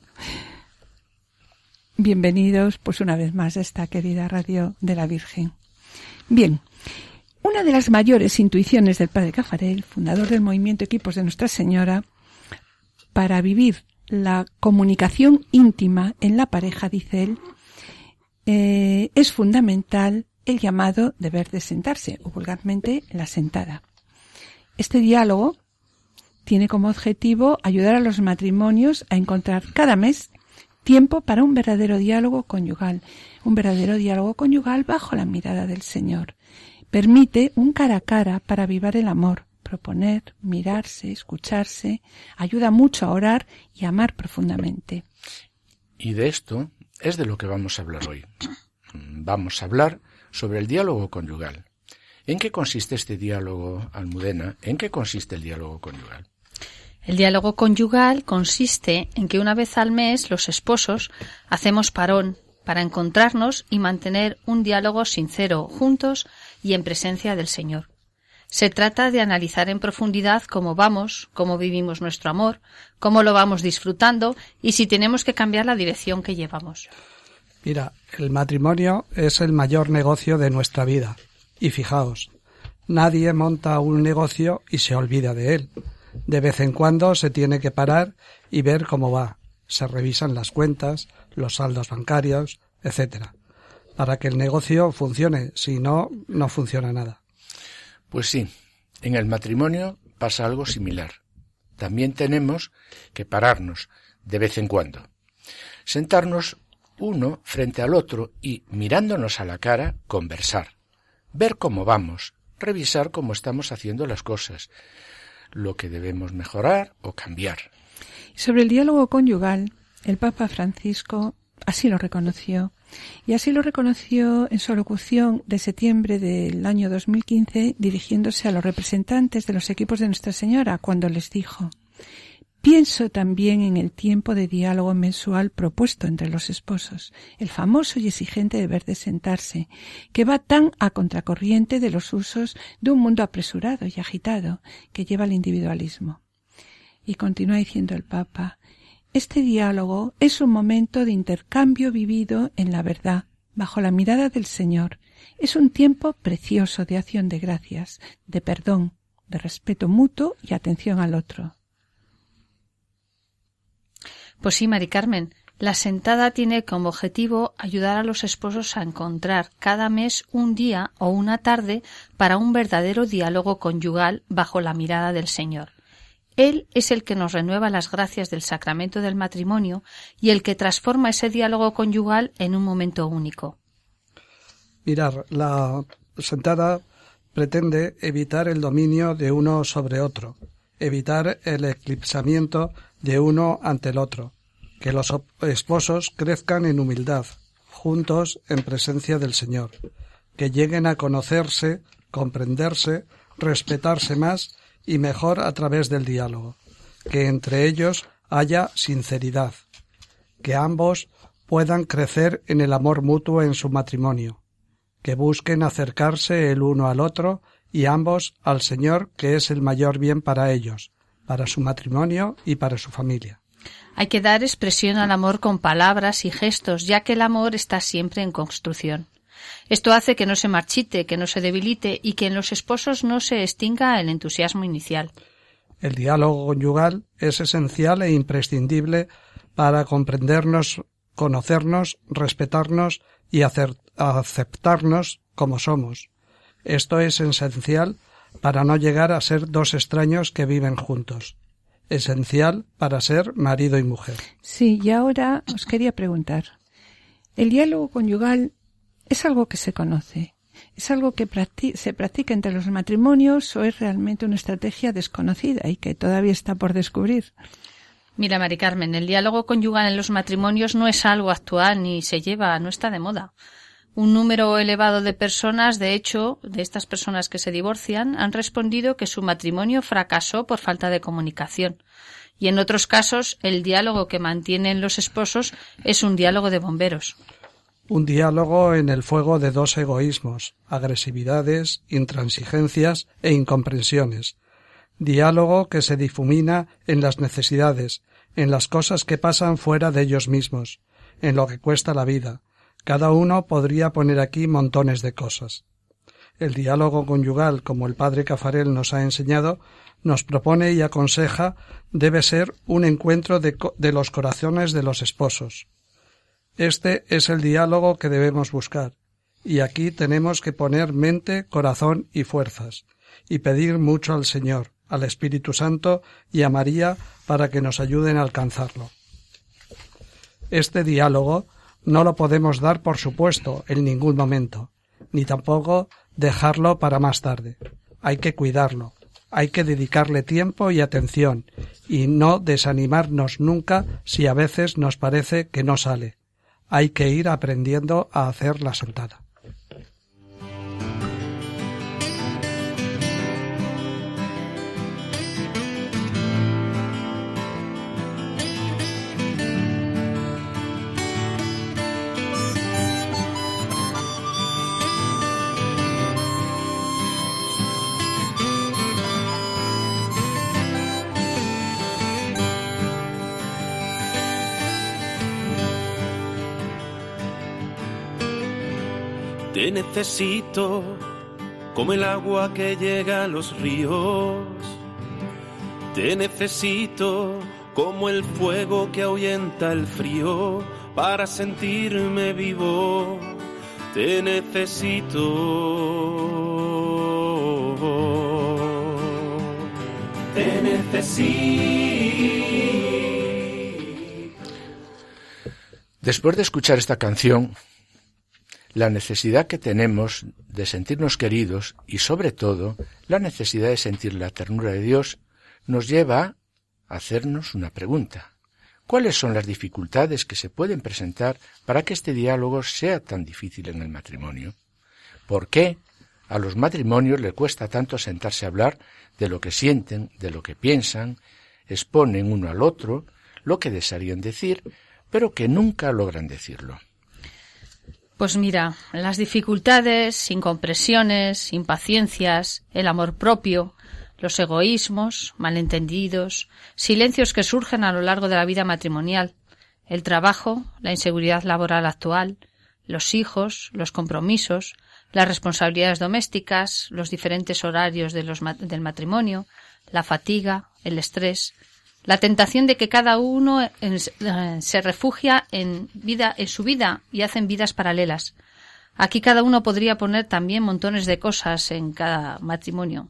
Bienvenidos pues una vez más a esta querida radio de la Virgen. Bien, una de las mayores intuiciones del padre Cafarel, fundador del movimiento Equipos de Nuestra Señora, para vivir la comunicación íntima en la pareja, dice él, eh, es fundamental el llamado deber de sentarse, o vulgarmente la sentada. Este diálogo tiene como objetivo ayudar a los matrimonios a encontrar cada mes tiempo para un verdadero diálogo conyugal, un verdadero diálogo conyugal bajo la mirada del Señor Permite un cara a cara para avivar el amor, proponer, mirarse, escucharse, ayuda mucho a orar y a amar profundamente. Y de esto es de lo que vamos a hablar hoy. Vamos a hablar sobre el diálogo conyugal. ¿En qué consiste este diálogo, Almudena? ¿En qué consiste el diálogo conyugal? El diálogo conyugal consiste en que una vez al mes los esposos hacemos parón para encontrarnos y mantener un diálogo sincero juntos y en presencia del Señor. Se trata de analizar en profundidad cómo vamos, cómo vivimos nuestro amor, cómo lo vamos disfrutando y si tenemos que cambiar la dirección que llevamos. Mira, el matrimonio es el mayor negocio de nuestra vida. Y fijaos, nadie monta un negocio y se olvida de él. De vez en cuando se tiene que parar y ver cómo va. Se revisan las cuentas, los saldos bancarios, etcétera, para que el negocio funcione. Si no, no funciona nada. Pues sí, en el matrimonio pasa algo similar. También tenemos que pararnos de vez en cuando. Sentarnos uno frente al otro y, mirándonos a la cara, conversar. Ver cómo vamos, revisar cómo estamos haciendo las cosas, lo que debemos mejorar o cambiar. Sobre el diálogo conyugal, el Papa Francisco así lo reconoció. Y así lo reconoció en su locución de septiembre del año 2015 dirigiéndose a los representantes de los equipos de Nuestra Señora cuando les dijo Pienso también en el tiempo de diálogo mensual propuesto entre los esposos, el famoso y exigente deber de sentarse, que va tan a contracorriente de los usos de un mundo apresurado y agitado que lleva al individualismo. Y continúa diciendo el Papa, este diálogo es un momento de intercambio vivido en la verdad, bajo la mirada del Señor. Es un tiempo precioso de acción de gracias, de perdón, de respeto mutuo y atención al otro. Pues sí, Mari Carmen, la sentada tiene como objetivo ayudar a los esposos a encontrar cada mes un día o una tarde para un verdadero diálogo conyugal bajo la mirada del Señor. Él es el que nos renueva las gracias del sacramento del matrimonio y el que transforma ese diálogo conyugal en un momento único. Mirar, la sentada pretende evitar el dominio de uno sobre otro, evitar el eclipsamiento de uno ante el otro, que los esposos crezcan en humildad, juntos en presencia del Señor, que lleguen a conocerse, comprenderse, respetarse más y mejor a través del diálogo, que entre ellos haya sinceridad, que ambos puedan crecer en el amor mutuo en su matrimonio, que busquen acercarse el uno al otro y ambos al Señor, que es el mayor bien para ellos, para su matrimonio y para su familia. Hay que dar expresión al amor con palabras y gestos, ya que el amor está siempre en construcción. Esto hace que no se marchite, que no se debilite y que en los esposos no se extinga el entusiasmo inicial. El diálogo conyugal es esencial e imprescindible para comprendernos, conocernos, respetarnos y aceptarnos como somos. Esto es esencial para no llegar a ser dos extraños que viven juntos. Esencial para ser marido y mujer. Sí, y ahora os quería preguntar. ¿El diálogo conyugal es algo que se conoce? ¿Es algo que se practica entre los matrimonios o es realmente una estrategia desconocida y que todavía está por descubrir? Mira, Mari Carmen, el diálogo conyugal en los matrimonios no es algo actual ni se lleva, no está de moda. Un número elevado de personas, de hecho, de estas personas que se divorcian, han respondido que su matrimonio fracasó por falta de comunicación. Y en otros casos, el diálogo que mantienen los esposos es un diálogo de bomberos. Un diálogo en el fuego de dos egoísmos, agresividades, intransigencias e incomprensiones. Diálogo que se difumina en las necesidades, en las cosas que pasan fuera de ellos mismos, en lo que cuesta la vida. Cada uno podría poner aquí montones de cosas. El diálogo conyugal, como el padre Cafarel nos ha enseñado, nos propone y aconseja debe ser un encuentro de, de los corazones de los esposos, este es el diálogo que debemos buscar, y aquí tenemos que poner mente, corazón y fuerzas, y pedir mucho al Señor, al Espíritu Santo y a María para que nos ayuden a alcanzarlo. Este diálogo no lo podemos dar por supuesto en ningún momento, ni tampoco dejarlo para más tarde. Hay que cuidarlo, hay que dedicarle tiempo y atención, y no desanimarnos nunca si a veces nos parece que no sale hay que ir aprendiendo a hacer la sentada. Te necesito como el agua que llega a los ríos. Te necesito como el fuego que ahuyenta el frío para sentirme vivo. Te necesito. Te necesito. Después de escuchar esta canción, la necesidad que tenemos de sentirnos queridos y sobre todo la necesidad de sentir la ternura de Dios nos lleva a hacernos una pregunta. ¿Cuáles son las dificultades que se pueden presentar para que este diálogo sea tan difícil en el matrimonio? ¿Por qué a los matrimonios les cuesta tanto sentarse a hablar de lo que sienten, de lo que piensan, exponen uno al otro lo que desearían decir, pero que nunca logran decirlo. Pues mira, las dificultades, incompresiones, impaciencias, el amor propio, los egoísmos, malentendidos, silencios que surgen a lo largo de la vida matrimonial, el trabajo, la inseguridad laboral actual, los hijos, los compromisos, las responsabilidades domésticas, los diferentes horarios de los, del matrimonio, la fatiga, el estrés, la tentación de que cada uno eh, se refugia en vida en su vida y hacen vidas paralelas. Aquí cada uno podría poner también montones de cosas en cada matrimonio.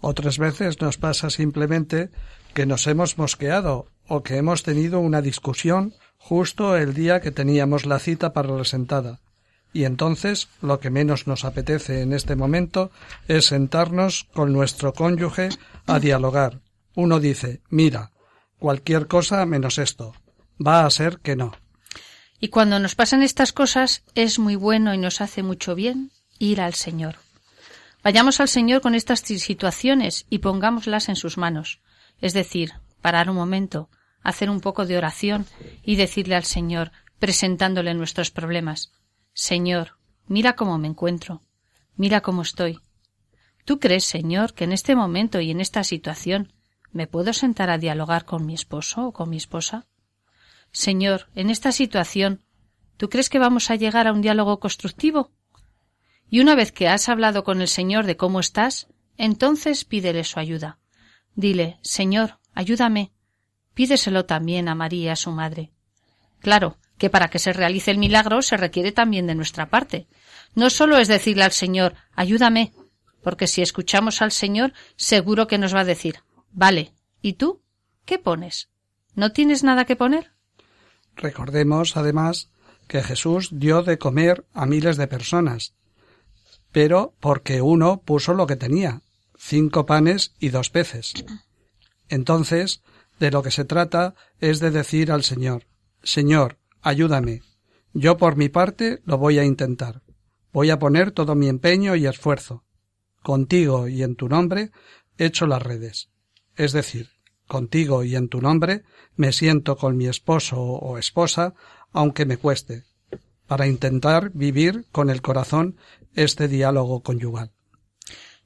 Otras veces nos pasa simplemente que nos hemos mosqueado o que hemos tenido una discusión justo el día que teníamos la cita para la sentada. Y entonces lo que menos nos apetece en este momento es sentarnos con nuestro cónyuge a dialogar, uno dice, mira, cualquier cosa menos esto. Va a ser que no. Y cuando nos pasan estas cosas, es muy bueno y nos hace mucho bien ir al Señor. Vayamos al Señor con estas situaciones y pongámoslas en sus manos. Es decir, parar un momento, hacer un poco de oración y decirle al Señor, presentándole nuestros problemas, Señor, mira cómo me encuentro, mira cómo estoy. ¿Tú crees, Señor, que en este momento y en esta situación ¿Me puedo sentar a dialogar con mi esposo o con mi esposa? Señor, en esta situación, ¿tú crees que vamos a llegar a un diálogo constructivo? Y una vez que has hablado con el Señor de cómo estás, entonces pídele su ayuda. Dile, Señor, ayúdame. Pídeselo también a María, su madre. Claro, que para que se realice el milagro se requiere también de nuestra parte. No solo es decirle al Señor, ayúdame, porque si escuchamos al Señor, seguro que nos va a decir, Vale. ¿Y tú? ¿Qué pones? ¿No tienes nada que poner? Recordemos, además, que Jesús dio de comer a miles de personas, pero porque uno puso lo que tenía, cinco panes y dos peces. Entonces, de lo que se trata es de decir al Señor, Señor, ayúdame. Yo por mi parte lo voy a intentar. Voy a poner todo mi empeño y esfuerzo. Contigo y en tu nombre echo las redes es decir, contigo y en tu nombre, me siento con mi esposo o esposa, aunque me cueste, para intentar vivir con el corazón este diálogo conyugal.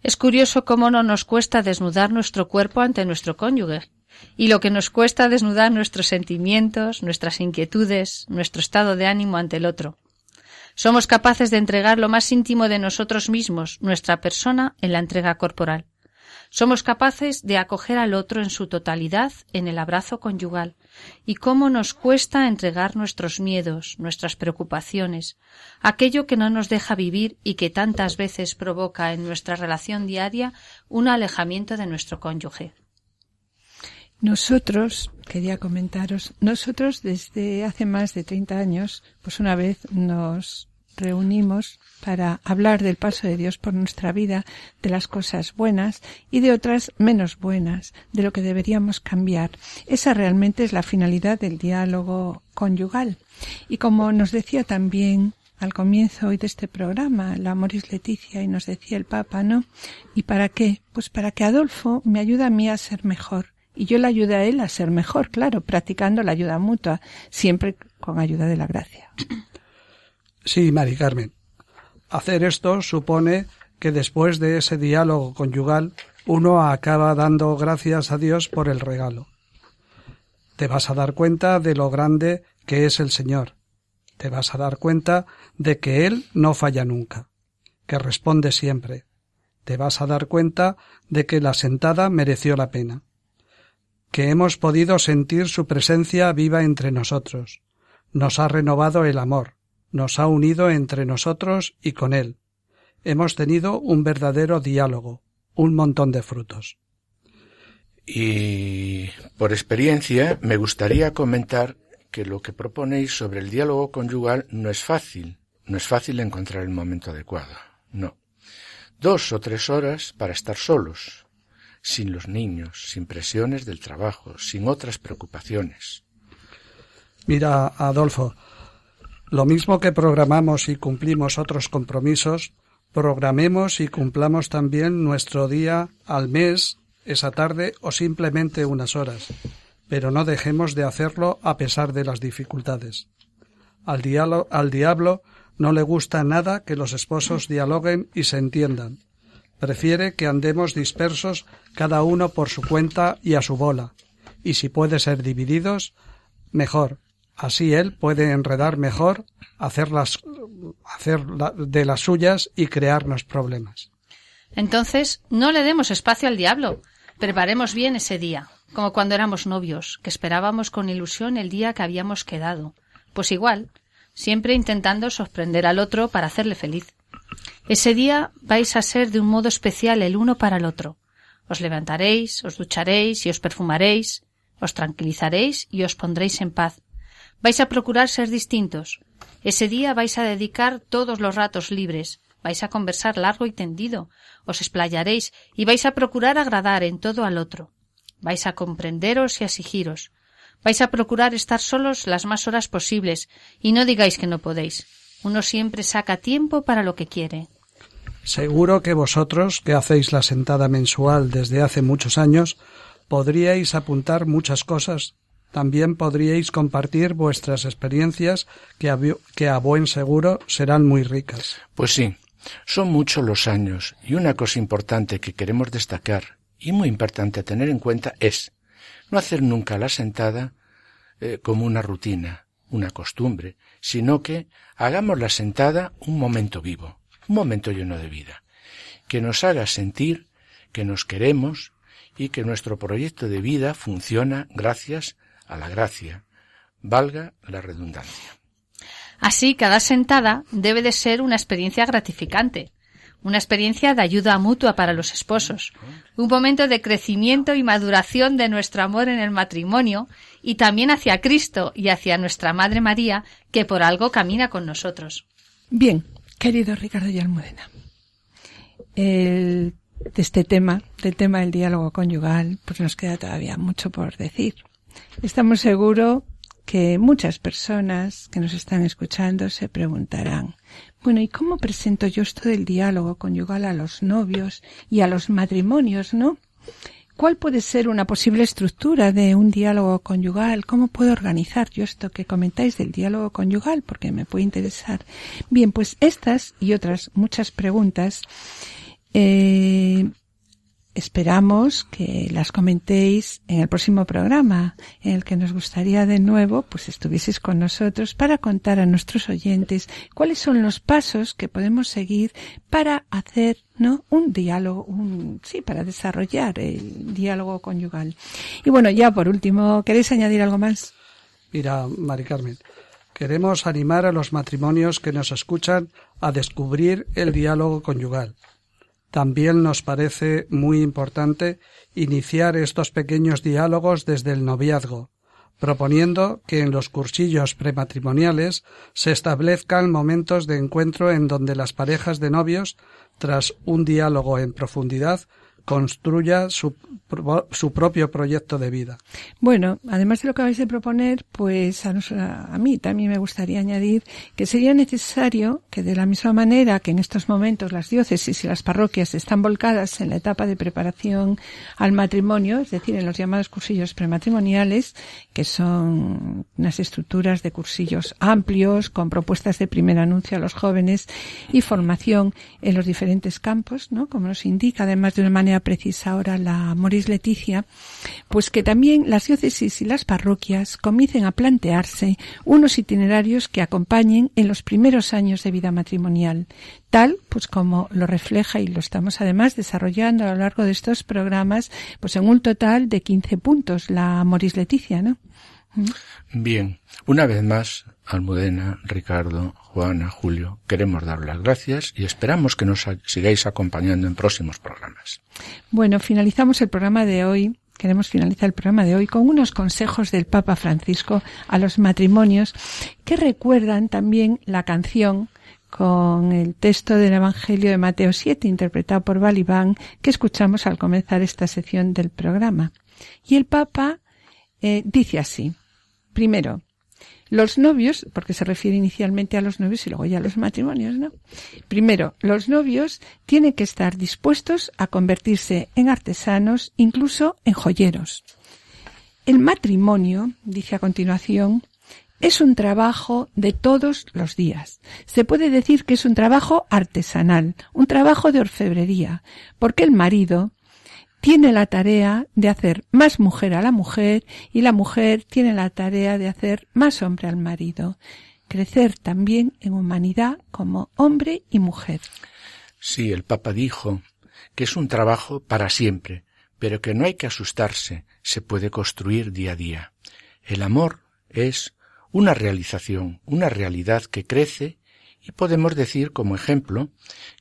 Es curioso cómo no nos cuesta desnudar nuestro cuerpo ante nuestro cónyuge, y lo que nos cuesta desnudar nuestros sentimientos, nuestras inquietudes, nuestro estado de ánimo ante el otro. Somos capaces de entregar lo más íntimo de nosotros mismos, nuestra persona, en la entrega corporal. Somos capaces de acoger al otro en su totalidad en el abrazo conyugal. Y cómo nos cuesta entregar nuestros miedos, nuestras preocupaciones, aquello que no nos deja vivir y que tantas veces provoca en nuestra relación diaria un alejamiento de nuestro cónyuge. Nosotros, quería comentaros, nosotros desde hace más de 30 años, pues una vez nos reunimos para hablar del paso de Dios por nuestra vida, de las cosas buenas y de otras menos buenas, de lo que deberíamos cambiar. Esa realmente es la finalidad del diálogo conyugal. Y como nos decía también al comienzo hoy de este programa, la Moris Leticia, y nos decía el Papa, ¿no? ¿Y para qué? Pues para que Adolfo me ayude a mí a ser mejor. Y yo le ayude a él a ser mejor, claro, practicando la ayuda mutua, siempre con ayuda de la gracia. Sí, Mari Carmen. Hacer esto supone que después de ese diálogo conyugal uno acaba dando gracias a Dios por el regalo. Te vas a dar cuenta de lo grande que es el Señor. Te vas a dar cuenta de que Él no falla nunca, que responde siempre. Te vas a dar cuenta de que la sentada mereció la pena, que hemos podido sentir su presencia viva entre nosotros. Nos ha renovado el amor, nos ha unido entre nosotros y con Él. Hemos tenido un verdadero diálogo, un montón de frutos. Y por experiencia me gustaría comentar que lo que proponéis sobre el diálogo conyugal no es fácil, no es fácil encontrar el momento adecuado, no. Dos o tres horas para estar solos, sin los niños, sin presiones del trabajo, sin otras preocupaciones. Mira, Adolfo, lo mismo que programamos y cumplimos otros compromisos, programemos y cumplamos también nuestro día al mes, esa tarde o simplemente unas horas pero no dejemos de hacerlo a pesar de las dificultades. Al, al diablo no le gusta nada que los esposos dialoguen y se entiendan. Prefiere que andemos dispersos cada uno por su cuenta y a su bola, y si puede ser divididos, mejor. Así él puede enredar mejor, hacer, hacer de las suyas y crearnos problemas. Entonces, no le demos espacio al diablo. Preparemos bien ese día como cuando éramos novios, que esperábamos con ilusión el día que habíamos quedado. Pues igual, siempre intentando sorprender al otro para hacerle feliz. Ese día vais a ser de un modo especial el uno para el otro. Os levantaréis, os ducharéis y os perfumaréis, os tranquilizaréis y os pondréis en paz. Vais a procurar ser distintos. Ese día vais a dedicar todos los ratos libres, vais a conversar largo y tendido, os explayaréis y vais a procurar agradar en todo al otro vais a comprenderos y exigiros. Vais a procurar estar solos las más horas posibles y no digáis que no podéis. Uno siempre saca tiempo para lo que quiere. Seguro que vosotros, que hacéis la sentada mensual desde hace muchos años, podríais apuntar muchas cosas. También podríais compartir vuestras experiencias que a, que a buen seguro serán muy ricas. Pues sí, son muchos los años y una cosa importante que queremos destacar y muy importante a tener en cuenta es no hacer nunca la sentada eh, como una rutina, una costumbre, sino que hagamos la sentada un momento vivo, un momento lleno de vida, que nos haga sentir que nos queremos y que nuestro proyecto de vida funciona gracias a la gracia, valga la redundancia. Así, cada sentada debe de ser una experiencia gratificante, una experiencia de ayuda mutua para los esposos, un momento de crecimiento y maduración de nuestro amor en el matrimonio y también hacia Cristo y hacia nuestra Madre María, que por algo camina con nosotros. Bien, querido Ricardo y Almudena, de este tema, del tema del diálogo conyugal, pues nos queda todavía mucho por decir. Estamos seguros que muchas personas que nos están escuchando se preguntarán, bueno, ¿y cómo presento yo esto del diálogo conyugal a los novios y a los matrimonios, no? ¿Cuál puede ser una posible estructura de un diálogo conyugal? ¿Cómo puedo organizar yo esto que comentáis del diálogo conyugal? Porque me puede interesar. Bien, pues estas y otras muchas preguntas eh, Esperamos que las comentéis en el próximo programa, en el que nos gustaría de nuevo, pues estuvieseis con nosotros para contar a nuestros oyentes cuáles son los pasos que podemos seguir para hacer, ¿no? Un diálogo, un, sí, para desarrollar el diálogo conyugal. Y bueno, ya por último, ¿queréis añadir algo más? Mira, Mari Carmen, queremos animar a los matrimonios que nos escuchan a descubrir el diálogo conyugal también nos parece muy importante iniciar estos pequeños diálogos desde el noviazgo, proponiendo que en los cursillos prematrimoniales se establezcan momentos de encuentro en donde las parejas de novios, tras un diálogo en profundidad, construya su, su, propio proyecto de vida. Bueno, además de lo que vais a proponer, pues a, a, mí también me gustaría añadir que sería necesario que de la misma manera que en estos momentos las diócesis y las parroquias están volcadas en la etapa de preparación al matrimonio, es decir, en los llamados cursillos prematrimoniales, que son unas estructuras de cursillos amplios con propuestas de primer anuncio a los jóvenes y formación en los diferentes campos, ¿no? Como nos indica, además de una manera precisa ahora la Moris Leticia, pues que también las diócesis y las parroquias comiencen a plantearse unos itinerarios que acompañen en los primeros años de vida matrimonial, tal pues como lo refleja y lo estamos además desarrollando a lo largo de estos programas, pues en un total de 15 puntos la Moris Leticia, ¿no? Bien, una vez más, Almudena, Ricardo, Juana, Julio, queremos dar las gracias y esperamos que nos sigáis acompañando en próximos programas. Bueno, finalizamos el programa de hoy. Queremos finalizar el programa de hoy con unos consejos del Papa Francisco a los matrimonios que recuerdan también la canción con el texto del Evangelio de Mateo 7 interpretado por Balibán que escuchamos al comenzar esta sección del programa. Y el Papa eh, dice así. Primero, los novios, porque se refiere inicialmente a los novios y luego ya a los matrimonios, ¿no? Primero, los novios tienen que estar dispuestos a convertirse en artesanos, incluso en joyeros. El matrimonio, dice a continuación, es un trabajo de todos los días. Se puede decir que es un trabajo artesanal, un trabajo de orfebrería, porque el marido tiene la tarea de hacer más mujer a la mujer y la mujer tiene la tarea de hacer más hombre al marido. Crecer también en humanidad como hombre y mujer. Sí, el Papa dijo que es un trabajo para siempre, pero que no hay que asustarse, se puede construir día a día. El amor es una realización, una realidad que crece y podemos decir como ejemplo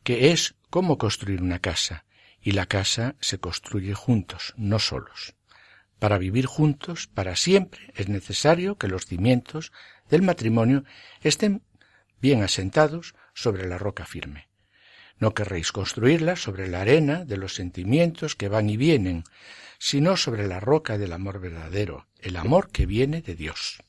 que es como construir una casa y la casa se construye juntos, no solos. Para vivir juntos, para siempre, es necesario que los cimientos del matrimonio estén bien asentados sobre la roca firme. No querréis construirla sobre la arena de los sentimientos que van y vienen, sino sobre la roca del amor verdadero, el amor que viene de Dios.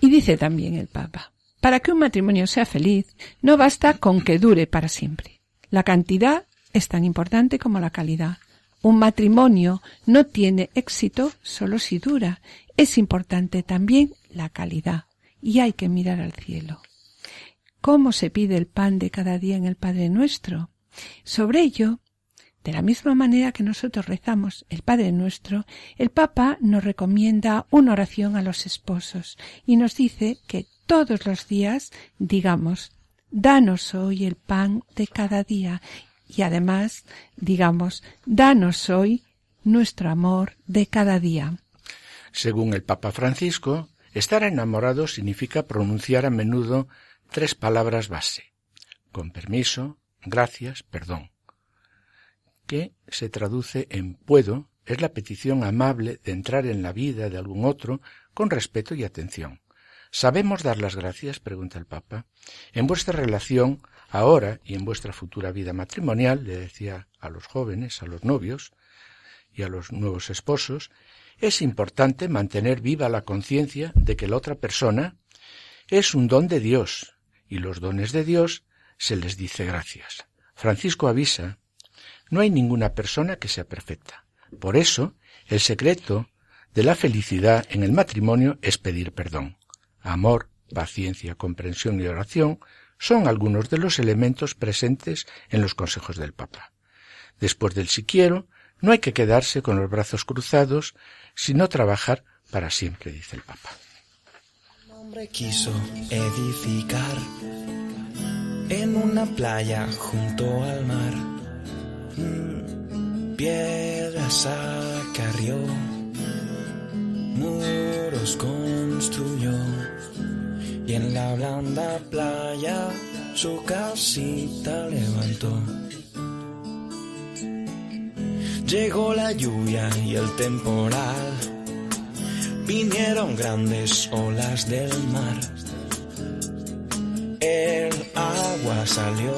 Y dice también el Papa, para que un matrimonio sea feliz, no basta con que dure para siempre. La cantidad es tan importante como la calidad. Un matrimonio no tiene éxito solo si dura. Es importante también la calidad. Y hay que mirar al cielo. ¿Cómo se pide el pan de cada día en el Padre nuestro? Sobre ello, de la misma manera que nosotros rezamos el Padre nuestro, el Papa nos recomienda una oración a los esposos y nos dice que todos los días digamos Danos hoy el pan de cada día y además, digamos, danos hoy nuestro amor de cada día. Según el Papa Francisco, estar enamorado significa pronunciar a menudo tres palabras base. Con permiso, gracias, perdón. Que se traduce en puedo es la petición amable de entrar en la vida de algún otro con respeto y atención. ¿Sabemos dar las gracias? pregunta el Papa. En vuestra relación Ahora y en vuestra futura vida matrimonial, le decía a los jóvenes, a los novios y a los nuevos esposos, es importante mantener viva la conciencia de que la otra persona es un don de Dios y los dones de Dios se les dice gracias. Francisco avisa, no hay ninguna persona que sea perfecta. Por eso, el secreto de la felicidad en el matrimonio es pedir perdón. Amor, paciencia, comprensión y oración son algunos de los elementos presentes en los consejos del Papa. Después del si quiero, no hay que quedarse con los brazos cruzados, sino trabajar para siempre, dice el Papa. Un hombre quiso edificar en una playa junto al mar. Piedras acarrió, muros construyó y en la blanda playa su casita levantó. Llegó la lluvia y el temporal, vinieron grandes olas del mar. El agua salió,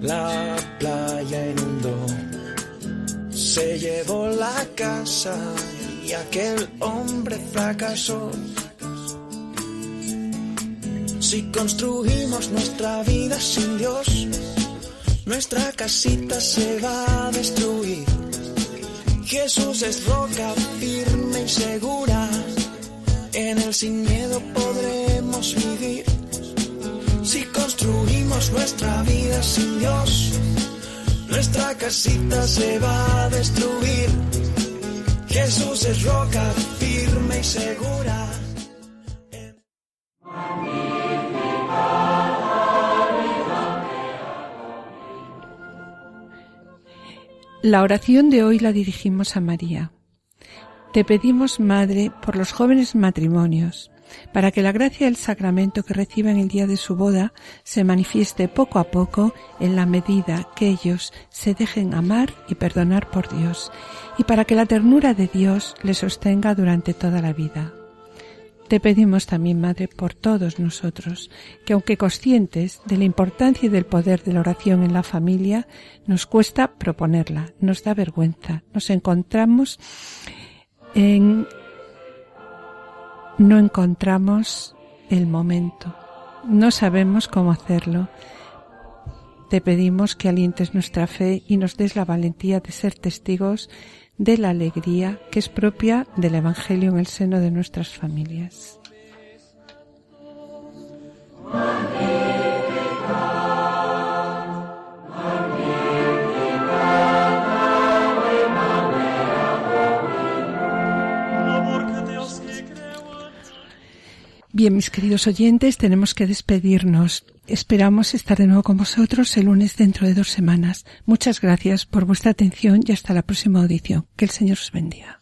la playa inundó, se llevó la casa y aquel hombre fracasó. Si construimos nuestra vida sin Dios, nuestra casita se va a destruir. Jesús es roca firme y segura, en él sin miedo podremos vivir. Si construimos nuestra vida sin Dios, nuestra casita se va a destruir. Jesús es roca firme y segura. La oración de hoy la dirigimos a María. Te pedimos, Madre, por los jóvenes matrimonios, para que la gracia del sacramento que reciban el día de su boda se manifieste poco a poco en la medida que ellos se dejen amar y perdonar por Dios, y para que la ternura de Dios les sostenga durante toda la vida. Te pedimos también, Madre, por todos nosotros, que aunque conscientes de la importancia y del poder de la oración en la familia, nos cuesta proponerla, nos da vergüenza, nos encontramos en... no encontramos el momento, no sabemos cómo hacerlo. Te pedimos que alientes nuestra fe y nos des la valentía de ser testigos de la alegría que es propia del Evangelio en el seno de nuestras familias. Bien, mis queridos oyentes, tenemos que despedirnos. Esperamos estar de nuevo con vosotros el lunes dentro de dos semanas. Muchas gracias por vuestra atención y hasta la próxima audición. Que el Señor os bendiga.